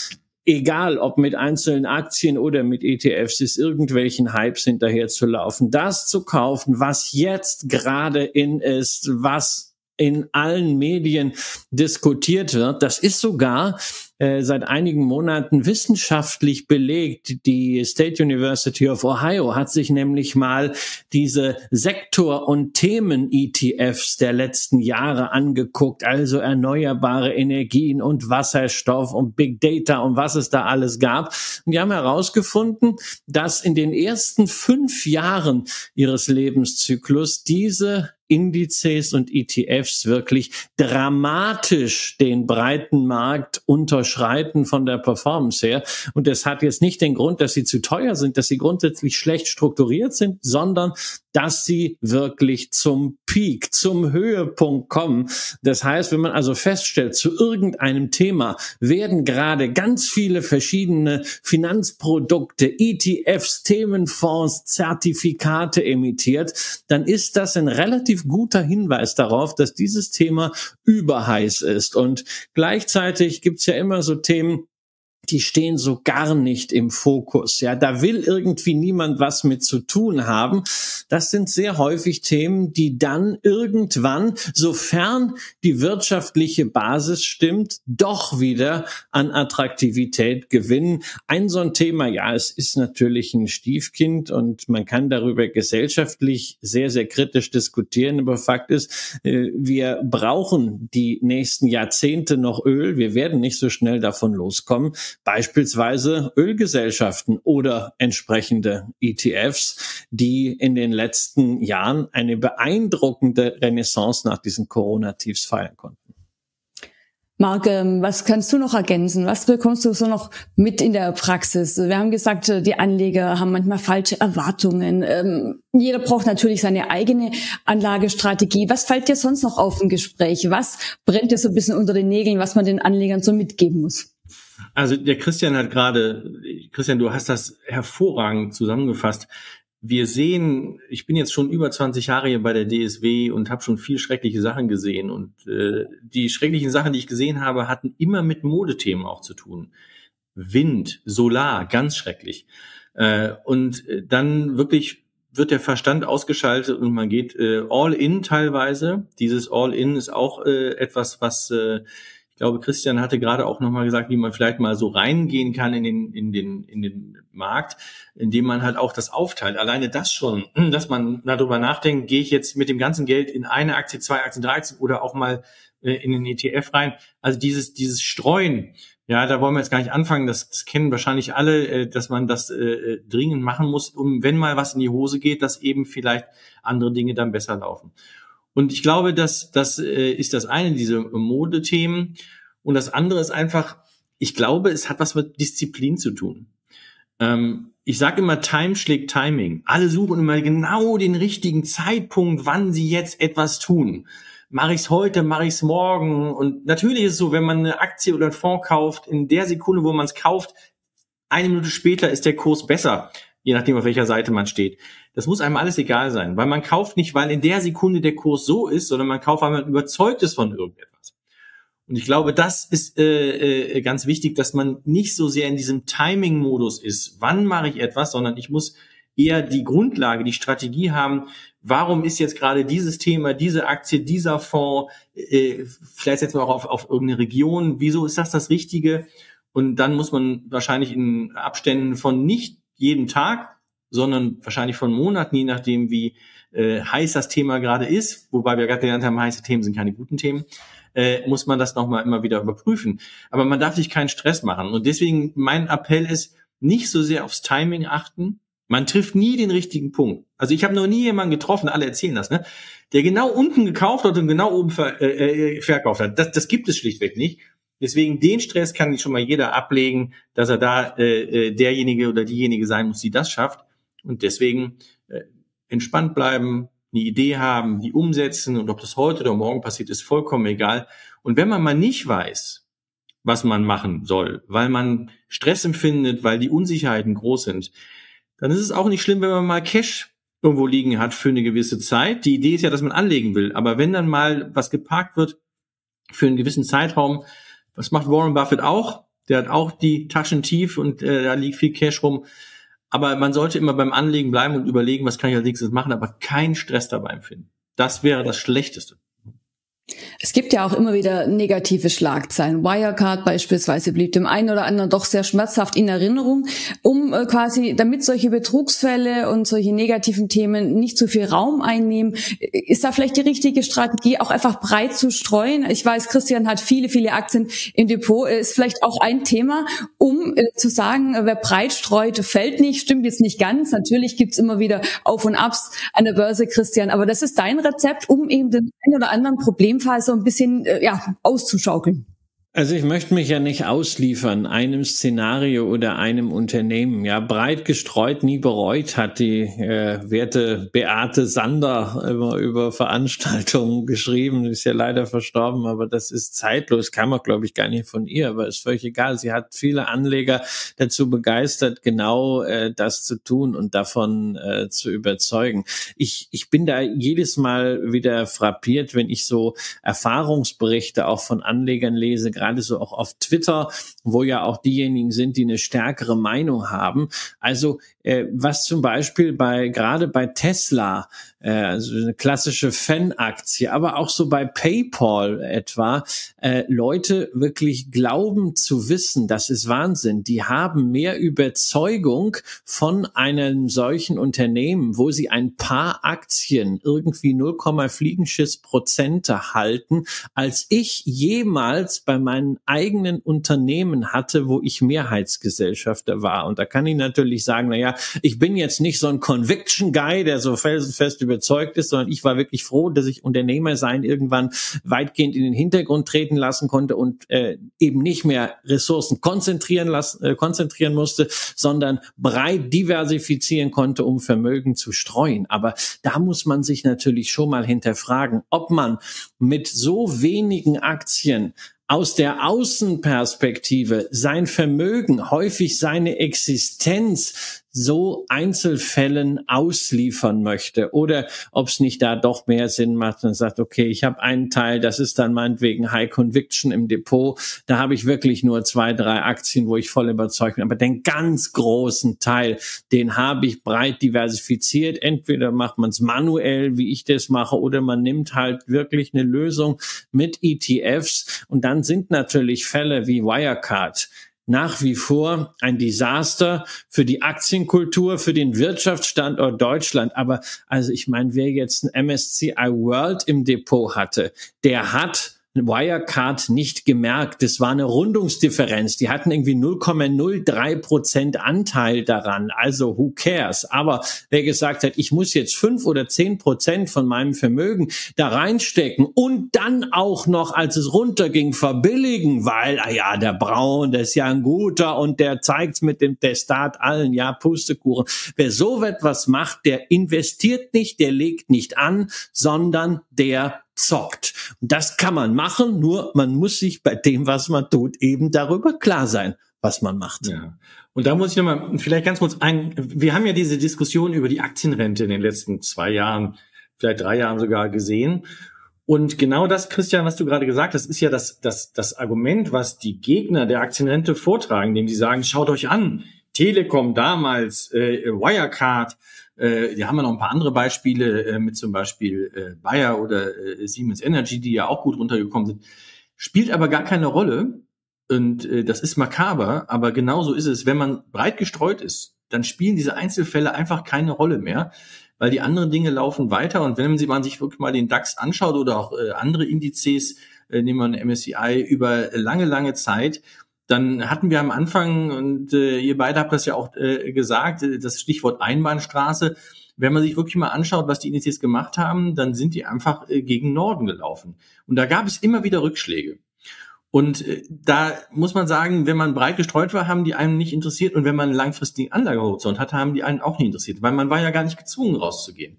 egal ob mit einzelnen Aktien oder mit ETFs, ist irgendwelchen Hypes hinterher zu laufen. Das zu kaufen, was jetzt gerade in ist, was in allen Medien diskutiert wird. Das ist sogar äh, seit einigen Monaten wissenschaftlich belegt. Die State University of Ohio hat sich nämlich mal diese Sektor- und Themen-ETFs der letzten Jahre angeguckt, also erneuerbare Energien und Wasserstoff und Big Data und was es da alles gab. Und die haben herausgefunden, dass in den ersten fünf Jahren ihres Lebenszyklus diese Indizes und ETFs wirklich dramatisch den breiten Markt unterschreiten von der Performance her. Und das hat jetzt nicht den Grund, dass sie zu teuer sind, dass sie grundsätzlich schlecht strukturiert sind, sondern dass sie wirklich zum Peak, zum Höhepunkt kommen. Das heißt, wenn man also feststellt, zu irgendeinem Thema werden gerade ganz viele verschiedene Finanzprodukte, ETFs, Themenfonds, Zertifikate emittiert, dann ist das ein relativ guter Hinweis darauf, dass dieses Thema überheiß ist. Und gleichzeitig gibt's ja immer so Themen, die stehen so gar nicht im Fokus. Ja, da will irgendwie niemand was mit zu tun haben. Das sind sehr häufig Themen, die dann irgendwann, sofern die wirtschaftliche Basis stimmt, doch wieder an Attraktivität gewinnen. Ein so ein Thema, ja, es ist natürlich ein Stiefkind und man kann darüber gesellschaftlich sehr, sehr kritisch diskutieren. Aber Fakt ist, äh, wir brauchen die nächsten Jahrzehnte noch Öl. Wir werden nicht so schnell davon loskommen beispielsweise Ölgesellschaften oder entsprechende ETFs, die in den letzten Jahren eine beeindruckende Renaissance nach diesen Corona-Tiefs feiern konnten. Marc, ähm, was kannst du noch ergänzen? Was bekommst du so noch mit in der Praxis? Wir haben gesagt, die Anleger haben manchmal falsche Erwartungen. Ähm, jeder braucht natürlich seine eigene Anlagestrategie. Was fällt dir sonst noch auf im Gespräch? Was brennt dir so ein bisschen unter den Nägeln, was man den Anlegern so mitgeben muss? Also der Christian hat gerade, Christian, du hast das hervorragend zusammengefasst. Wir sehen, ich bin jetzt schon über 20 Jahre hier bei der DSW und habe schon viel schreckliche Sachen gesehen. Und äh, die schrecklichen Sachen, die ich gesehen habe, hatten immer mit Modethemen auch zu tun. Wind, Solar, ganz schrecklich. Äh, und dann wirklich wird der Verstand ausgeschaltet und man geht äh, all in teilweise. Dieses all in ist auch äh, etwas, was äh, glaube, Christian hatte gerade auch nochmal gesagt, wie man vielleicht mal so reingehen kann in den, in den, in den Markt, indem man halt auch das aufteilt. Alleine das schon, dass man darüber nachdenkt, gehe ich jetzt mit dem ganzen Geld in eine Aktie, zwei Aktien, drei Aktien oder auch mal äh, in den ETF rein. Also dieses, dieses Streuen, ja, da wollen wir jetzt gar nicht anfangen. Das, das kennen wahrscheinlich alle, äh, dass man das äh, dringend machen muss, um wenn mal was in die Hose geht, dass eben vielleicht andere Dinge dann besser laufen. Und ich glaube, dass das äh, ist das eine, diese Modethemen. Und das andere ist einfach, ich glaube, es hat was mit Disziplin zu tun. Ähm, ich sage immer, Time schlägt Timing. Alle suchen immer genau den richtigen Zeitpunkt, wann sie jetzt etwas tun. Mache ich es heute, mache ich es morgen. Und natürlich ist es so, wenn man eine Aktie oder einen Fonds kauft, in der Sekunde, wo man es kauft, eine Minute später ist der Kurs besser, je nachdem, auf welcher Seite man steht. Das muss einem alles egal sein, weil man kauft nicht, weil in der Sekunde der Kurs so ist, sondern man kauft, weil man überzeugt ist von irgendetwas. Und ich glaube, das ist äh, äh, ganz wichtig, dass man nicht so sehr in diesem Timing-Modus ist. Wann mache ich etwas, sondern ich muss eher die Grundlage, die Strategie haben. Warum ist jetzt gerade dieses Thema, diese Aktie, dieser Fonds, äh, vielleicht jetzt mal auch auf, auf irgendeine Region, wieso ist das das Richtige? Und dann muss man wahrscheinlich in Abständen von nicht jeden Tag, sondern wahrscheinlich von Monaten, je nachdem, wie äh, heiß das Thema gerade ist, wobei wir gerade gelernt haben, heiße Themen sind keine guten Themen, äh, muss man das nochmal immer wieder überprüfen. Aber man darf sich keinen Stress machen. Und deswegen mein Appell ist, nicht so sehr aufs Timing achten. Man trifft nie den richtigen Punkt. Also ich habe noch nie jemanden getroffen, alle erzählen das, ne? Der genau unten gekauft hat und genau oben ver, äh, äh, verkauft hat. Das, das gibt es schlichtweg nicht. Deswegen den Stress kann schon mal jeder ablegen, dass er da äh, äh, derjenige oder diejenige sein muss, die das schafft. Und deswegen äh, entspannt bleiben, eine Idee haben, die umsetzen und ob das heute oder morgen passiert, ist vollkommen egal. Und wenn man mal nicht weiß, was man machen soll, weil man Stress empfindet, weil die Unsicherheiten groß sind, dann ist es auch nicht schlimm, wenn man mal Cash irgendwo liegen hat für eine gewisse Zeit. Die Idee ist ja, dass man anlegen will. Aber wenn dann mal was geparkt wird für einen gewissen Zeitraum, was macht Warren Buffett auch? Der hat auch die Taschen tief und äh, da liegt viel Cash rum. Aber man sollte immer beim Anlegen bleiben und überlegen, was kann ich als nächstes machen, aber keinen Stress dabei empfinden. Das wäre das Schlechteste. Es gibt ja auch immer wieder negative Schlagzeilen. Wirecard beispielsweise blieb dem einen oder anderen doch sehr schmerzhaft in Erinnerung, um äh, quasi, damit solche Betrugsfälle und solche negativen Themen nicht zu viel Raum einnehmen, ist da vielleicht die richtige Strategie, auch einfach breit zu streuen? Ich weiß, Christian hat viele, viele Aktien im Depot, ist vielleicht auch ein Thema, um äh, zu sagen, wer breit streut, fällt nicht, stimmt jetzt nicht ganz. Natürlich gibt's immer wieder Auf und Abs an der Börse, Christian, aber das ist dein Rezept, um eben den einen oder anderen Problemfall so ein bisschen äh, ja, auszuschaukeln. Also ich möchte mich ja nicht ausliefern einem Szenario oder einem Unternehmen. Ja, breit gestreut, nie bereut, hat die äh, werte Beate Sander immer über Veranstaltungen geschrieben. Ist ja leider verstorben, aber das ist zeitlos. Kam auch, glaube ich, gar nicht von ihr, aber ist völlig egal. Sie hat viele Anleger dazu begeistert, genau äh, das zu tun und davon äh, zu überzeugen. Ich, ich bin da jedes Mal wieder frappiert, wenn ich so Erfahrungsberichte auch von Anlegern lese gerade so auch auf Twitter, wo ja auch diejenigen sind, die eine stärkere Meinung haben. Also äh, was zum Beispiel bei gerade bei Tesla äh, also eine klassische Fan-Aktie, aber auch so bei PayPal etwa, äh, Leute wirklich glauben zu wissen, das ist Wahnsinn. Die haben mehr Überzeugung von einem solchen Unternehmen, wo sie ein paar Aktien irgendwie 0, Fliegenschiss Prozente halten, als ich jemals bei meinen eigenen Unternehmen hatte, wo ich Mehrheitsgesellschafter war. Und da kann ich natürlich sagen, na ich bin jetzt nicht so ein Conviction Guy, der so felsenfest überzeugt ist, sondern ich war wirklich froh, dass ich Unternehmer sein irgendwann weitgehend in den Hintergrund treten lassen konnte und äh, eben nicht mehr Ressourcen konzentrieren lassen, äh, konzentrieren musste, sondern breit diversifizieren konnte, um Vermögen zu streuen. Aber da muss man sich natürlich schon mal hinterfragen, ob man mit so wenigen Aktien aus der Außenperspektive sein Vermögen, häufig seine Existenz so Einzelfällen ausliefern möchte oder ob es nicht da doch mehr Sinn macht und sagt, okay, ich habe einen Teil, das ist dann meinetwegen High Conviction im Depot, da habe ich wirklich nur zwei, drei Aktien, wo ich voll überzeugt bin, aber den ganz großen Teil, den habe ich breit diversifiziert. Entweder macht man es manuell, wie ich das mache, oder man nimmt halt wirklich eine Lösung mit ETFs und dann sind natürlich Fälle wie Wirecard, nach wie vor ein Desaster für die Aktienkultur, für den Wirtschaftsstandort Deutschland. Aber also ich meine, wer jetzt ein MSCI World im Depot hatte, der hat Wirecard nicht gemerkt. Das war eine Rundungsdifferenz. Die hatten irgendwie 0,03 Prozent Anteil daran. Also who cares? Aber wer gesagt hat, ich muss jetzt fünf oder zehn Prozent von meinem Vermögen da reinstecken und dann auch noch, als es runterging, verbilligen, weil, ah ja, der Braun, der ist ja ein guter und der zeigt's mit dem Testat allen, ja, Pustekuchen. Wer so etwas macht, der investiert nicht, der legt nicht an, sondern der zockt. Und das kann man machen, nur man muss sich bei dem, was man tut, eben darüber klar sein, was man macht. Ja. Und da muss ich nochmal vielleicht ganz kurz ein, wir haben ja diese Diskussion über die Aktienrente in den letzten zwei Jahren, vielleicht drei Jahren sogar gesehen. Und genau das, Christian, was du gerade gesagt hast, ist ja das, das, das Argument, was die Gegner der Aktienrente vortragen, indem sie sagen, schaut euch an, Telekom damals, äh, Wirecard, äh, hier haben wir noch ein paar andere Beispiele äh, mit zum Beispiel äh, Bayer oder äh, Siemens Energy, die ja auch gut runtergekommen sind. Spielt aber gar keine Rolle. Und äh, das ist makaber, aber genauso ist es. Wenn man breit gestreut ist, dann spielen diese Einzelfälle einfach keine Rolle mehr, weil die anderen Dinge laufen weiter. Und wenn man sich wirklich mal den DAX anschaut oder auch äh, andere Indizes, äh, nehmen wir eine MSCI über lange, lange Zeit, dann hatten wir am Anfang, und äh, ihr beide habt das ja auch äh, gesagt, äh, das Stichwort Einbahnstraße. Wenn man sich wirklich mal anschaut, was die Indizes gemacht haben, dann sind die einfach äh, gegen Norden gelaufen. Und da gab es immer wieder Rückschläge. Und äh, da muss man sagen, wenn man breit gestreut war, haben die einen nicht interessiert. Und wenn man einen langfristigen Anlagehorizont hatte, haben die einen auch nicht interessiert, weil man war ja gar nicht gezwungen rauszugehen.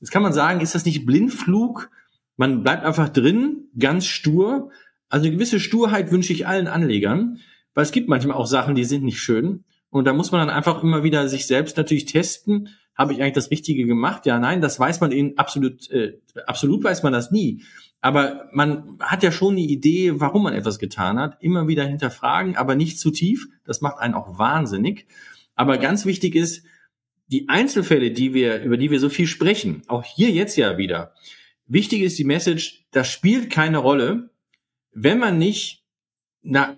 Jetzt kann man sagen, ist das nicht Blindflug? Man bleibt einfach drin, ganz stur, also eine gewisse Sturheit wünsche ich allen Anlegern, weil es gibt manchmal auch Sachen, die sind nicht schön. Und da muss man dann einfach immer wieder sich selbst natürlich testen. Habe ich eigentlich das Richtige gemacht? Ja, nein, das weiß man eben absolut, äh, absolut weiß man das nie. Aber man hat ja schon eine Idee, warum man etwas getan hat. Immer wieder hinterfragen, aber nicht zu tief. Das macht einen auch wahnsinnig. Aber ganz wichtig ist, die Einzelfälle, die wir, über die wir so viel sprechen, auch hier jetzt ja wieder, wichtig ist die Message, das spielt keine Rolle, wenn man nicht na,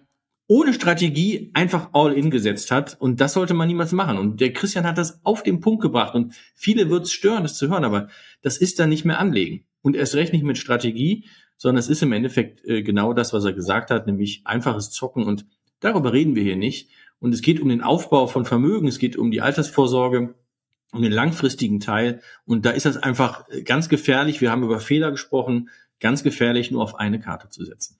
ohne Strategie einfach all in gesetzt hat. Und das sollte man niemals machen. Und der Christian hat das auf den Punkt gebracht. Und viele wird es stören, das zu hören, aber das ist dann nicht mehr anlegen. Und erst recht nicht mit Strategie, sondern es ist im Endeffekt äh, genau das, was er gesagt hat, nämlich einfaches Zocken. Und darüber reden wir hier nicht. Und es geht um den Aufbau von Vermögen, es geht um die Altersvorsorge, um den langfristigen Teil. Und da ist das einfach ganz gefährlich. Wir haben über Fehler gesprochen, ganz gefährlich, nur auf eine Karte zu setzen.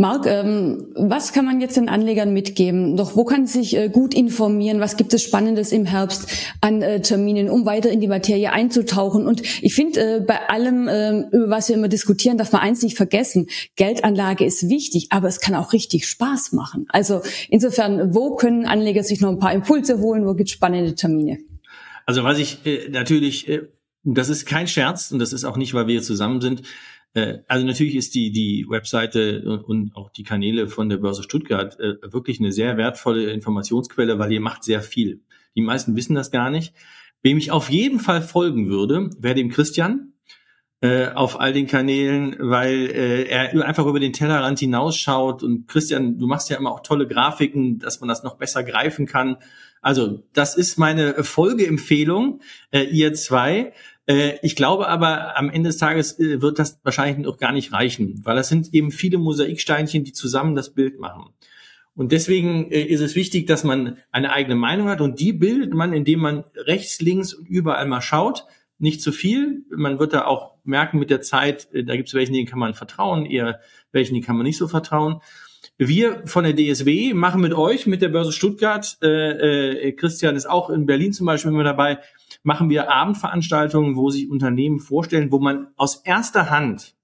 Marc, ähm, was kann man jetzt den Anlegern mitgeben? Doch wo kann sich äh, gut informieren? Was gibt es Spannendes im Herbst an äh, Terminen, um weiter in die Materie einzutauchen? Und ich finde, äh, bei allem, äh, über was wir immer diskutieren, darf man eins nicht vergessen. Geldanlage ist wichtig, aber es kann auch richtig Spaß machen. Also insofern, wo können Anleger sich noch ein paar Impulse holen? Wo gibt es spannende Termine? Also was ich natürlich, das ist kein Scherz und das ist auch nicht, weil wir hier zusammen sind, also natürlich ist die, die Webseite und auch die Kanäle von der Börse Stuttgart äh, wirklich eine sehr wertvolle Informationsquelle, weil ihr macht sehr viel. Die meisten wissen das gar nicht. Wem ich auf jeden Fall folgen würde, wäre dem Christian äh, auf all den Kanälen, weil äh, er einfach über den Tellerrand hinausschaut. Und Christian, du machst ja immer auch tolle Grafiken, dass man das noch besser greifen kann. Also das ist meine Folgeempfehlung, äh, ihr zwei. Äh, ich glaube aber, am Ende des Tages äh, wird das wahrscheinlich noch gar nicht reichen, weil das sind eben viele Mosaiksteinchen, die zusammen das Bild machen. Und deswegen äh, ist es wichtig, dass man eine eigene Meinung hat und die bildet man, indem man rechts, links und überall mal schaut. Nicht zu viel. Man wird da auch merken mit der Zeit, da gibt es welchen, denen kann man vertrauen, eher welchen, die kann man nicht so vertrauen. Wir von der DSW machen mit euch, mit der Börse Stuttgart, äh, äh, Christian ist auch in Berlin zum Beispiel immer dabei, machen wir Abendveranstaltungen, wo sich Unternehmen vorstellen, wo man aus erster Hand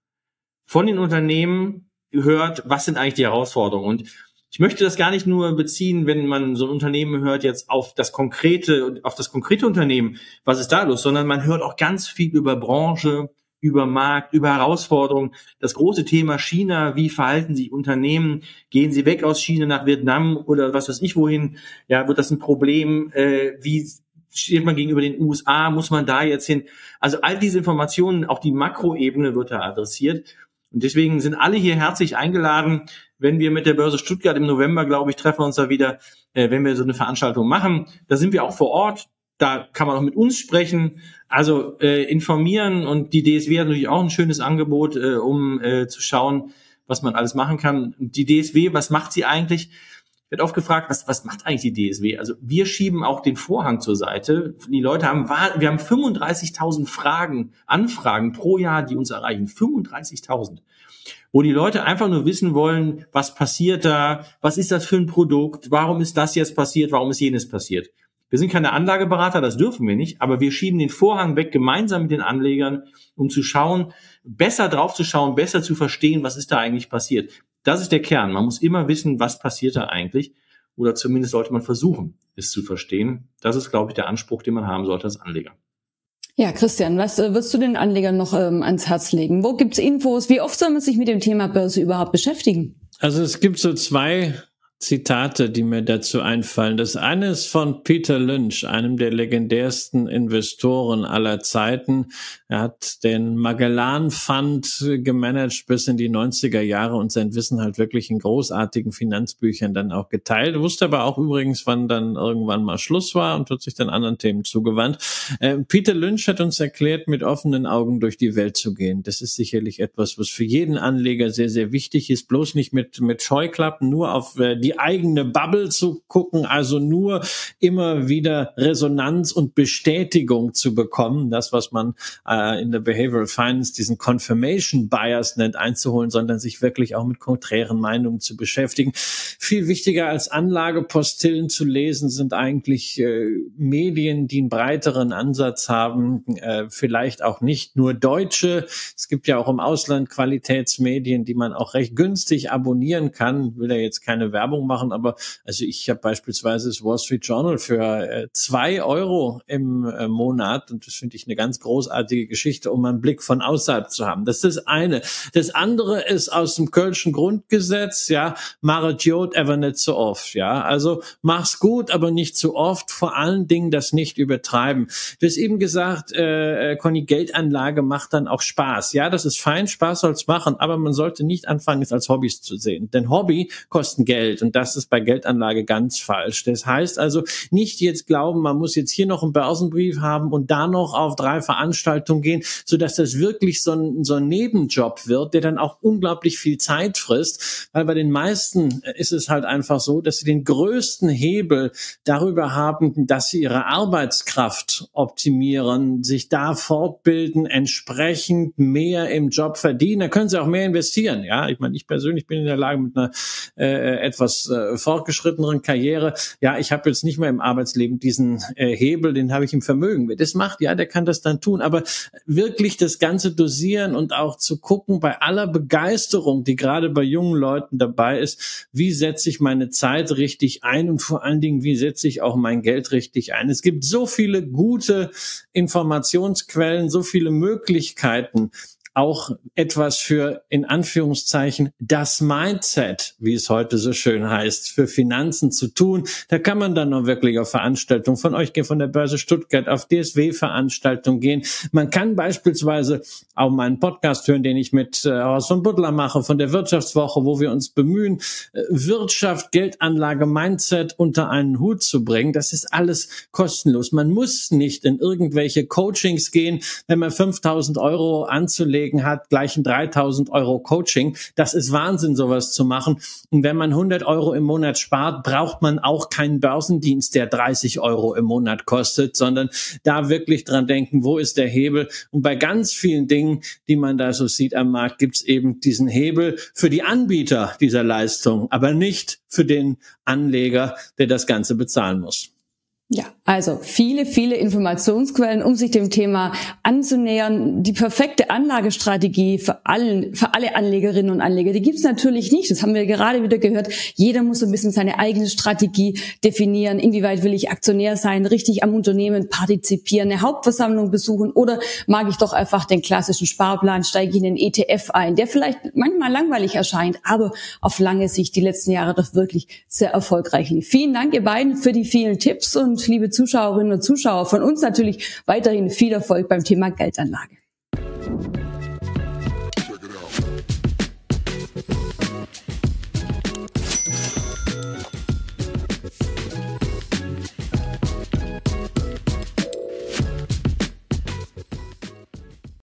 von den Unternehmen hört, was sind eigentlich die Herausforderungen. Und ich möchte das gar nicht nur beziehen, wenn man so ein Unternehmen hört jetzt auf das konkrete, auf das konkrete Unternehmen, was ist da los, sondern man hört auch ganz viel über Branche, über Markt, über Herausforderungen. Das große Thema China, wie verhalten sich Unternehmen? Gehen sie weg aus China nach Vietnam oder was weiß ich wohin? Ja, wird das ein Problem? Äh, wie steht man gegenüber den USA, muss man da jetzt hin? Also all diese Informationen, auch die Makroebene wird da adressiert. Und deswegen sind alle hier herzlich eingeladen, wenn wir mit der Börse Stuttgart im November, glaube ich, treffen wir uns da wieder, äh, wenn wir so eine Veranstaltung machen. Da sind wir auch vor Ort. Da kann man auch mit uns sprechen. Also äh, informieren und die DSW hat natürlich auch ein schönes Angebot, äh, um äh, zu schauen, was man alles machen kann. Die DSW, was macht sie eigentlich? Wird oft gefragt, was, was macht eigentlich die DSW? Also wir schieben auch den Vorhang zur Seite. Die Leute haben, wir haben 35.000 Fragen, Anfragen pro Jahr, die uns erreichen. 35.000. Wo die Leute einfach nur wissen wollen, was passiert da? Was ist das für ein Produkt? Warum ist das jetzt passiert? Warum ist jenes passiert? Wir sind keine Anlageberater, das dürfen wir nicht, aber wir schieben den Vorhang weg gemeinsam mit den Anlegern, um zu schauen, besser drauf zu schauen, besser zu verstehen, was ist da eigentlich passiert. Das ist der Kern. Man muss immer wissen, was passiert da eigentlich. Oder zumindest sollte man versuchen, es zu verstehen. Das ist, glaube ich, der Anspruch, den man haben sollte als Anleger. Ja, Christian, was äh, wirst du den Anlegern noch ähm, ans Herz legen? Wo gibt's Infos? Wie oft soll man sich mit dem Thema Börse überhaupt beschäftigen? Also es gibt so zwei Zitate, die mir dazu einfallen. Das eine ist von Peter Lynch, einem der legendärsten Investoren aller Zeiten. Er hat den Magellan Fund gemanagt bis in die 90er Jahre und sein Wissen halt wirklich in großartigen Finanzbüchern dann auch geteilt. Wusste aber auch übrigens, wann dann irgendwann mal Schluss war und hat sich dann anderen Themen zugewandt. Äh, Peter Lynch hat uns erklärt, mit offenen Augen durch die Welt zu gehen. Das ist sicherlich etwas, was für jeden Anleger sehr, sehr wichtig ist. Bloß nicht mit, mit Scheuklappen, nur auf äh, die eigene Bubble zu gucken, also nur immer wieder Resonanz und Bestätigung zu bekommen, das, was man äh, in der Behavioral Finance diesen Confirmation Bias nennt, einzuholen, sondern sich wirklich auch mit konträren Meinungen zu beschäftigen. Viel wichtiger als Anlagepostillen zu lesen sind eigentlich äh, Medien, die einen breiteren Ansatz haben, äh, vielleicht auch nicht nur deutsche. Es gibt ja auch im Ausland Qualitätsmedien, die man auch recht günstig abonnieren kann. Will da jetzt keine Werbung Werbung machen, aber also ich habe beispielsweise das Wall Street Journal für äh, zwei Euro im äh, Monat und das finde ich eine ganz großartige Geschichte, um einen Blick von außerhalb zu haben. Das ist das eine. Das andere ist aus dem Kölschen Grundgesetz, ja, mach Idiot ever nicht so oft, ja. Also mach's gut, aber nicht zu oft. Vor allen Dingen das nicht übertreiben. Du hast eben gesagt, äh, äh Conny, Geldanlage macht dann auch Spaß. Ja, das ist fein, Spaß soll's machen, aber man sollte nicht anfangen, es als Hobbys zu sehen. Denn Hobby kosten Geld und das ist bei Geldanlage ganz falsch. Das heißt also, nicht jetzt glauben, man muss jetzt hier noch einen Börsenbrief haben und da noch auf drei Veranstaltungen gehen, so dass das wirklich so ein, so ein Nebenjob wird, der dann auch unglaublich viel Zeit frisst. Weil bei den meisten ist es halt einfach so, dass sie den größten Hebel darüber haben, dass sie ihre Arbeitskraft optimieren, sich da fortbilden, entsprechend mehr im Job verdienen. Da können sie auch mehr investieren. Ja, ich meine, ich persönlich bin in der Lage mit einer äh, etwas äh, fortgeschritteneren Karriere. Ja, ich habe jetzt nicht mehr im Arbeitsleben diesen äh, Hebel, den habe ich im Vermögen. Wer das macht, ja, der kann das dann tun. Aber wirklich das Ganze dosieren und auch zu gucken, bei aller Begeisterung, die gerade bei jungen Leuten dabei ist, wie setze ich meine Zeit richtig ein und vor allen Dingen, wie setze ich auch mein Geld richtig ein. Es gibt so viele gute Informationsquellen, so viele Möglichkeiten, auch etwas für in Anführungszeichen das Mindset, wie es heute so schön heißt, für Finanzen zu tun. Da kann man dann noch wirklich auf Veranstaltungen von euch gehen, von der Börse Stuttgart, auf DSW-Veranstaltungen gehen. Man kann beispielsweise auch meinen Podcast hören, den ich mit äh, Horst von Butler mache, von der Wirtschaftswoche, wo wir uns bemühen, äh, Wirtschaft, Geldanlage, Mindset unter einen Hut zu bringen. Das ist alles kostenlos. Man muss nicht in irgendwelche Coachings gehen, wenn man 5000 Euro anzulegen Kollegen hat, gleich ein 3000 Euro Coaching. Das ist Wahnsinn, sowas zu machen. Und wenn man 100 Euro im Monat spart, braucht man auch keinen Börsendienst, der 30 Euro im Monat kostet, sondern da wirklich dran denken, wo ist der Hebel? Und bei ganz vielen Dingen, die man da so sieht am Markt, gibt es eben diesen Hebel für die Anbieter dieser Leistung, aber nicht für den Anleger, der das Ganze bezahlen muss. Ja, also viele, viele Informationsquellen, um sich dem Thema anzunähern. Die perfekte Anlagestrategie für, allen, für alle Anlegerinnen und Anleger, die gibt's natürlich nicht. Das haben wir gerade wieder gehört. Jeder muss so ein bisschen seine eigene Strategie definieren. Inwieweit will ich Aktionär sein, richtig am Unternehmen partizipieren, eine Hauptversammlung besuchen oder mag ich doch einfach den klassischen Sparplan, steige in den ETF ein, der vielleicht manchmal langweilig erscheint, aber auf lange Sicht die letzten Jahre doch wirklich sehr erfolgreich lief. Vielen Dank, ihr beiden, für die vielen Tipps und liebe Zuschauerinnen und Zuschauer von uns natürlich weiterhin viel Erfolg beim Thema Geldanlage.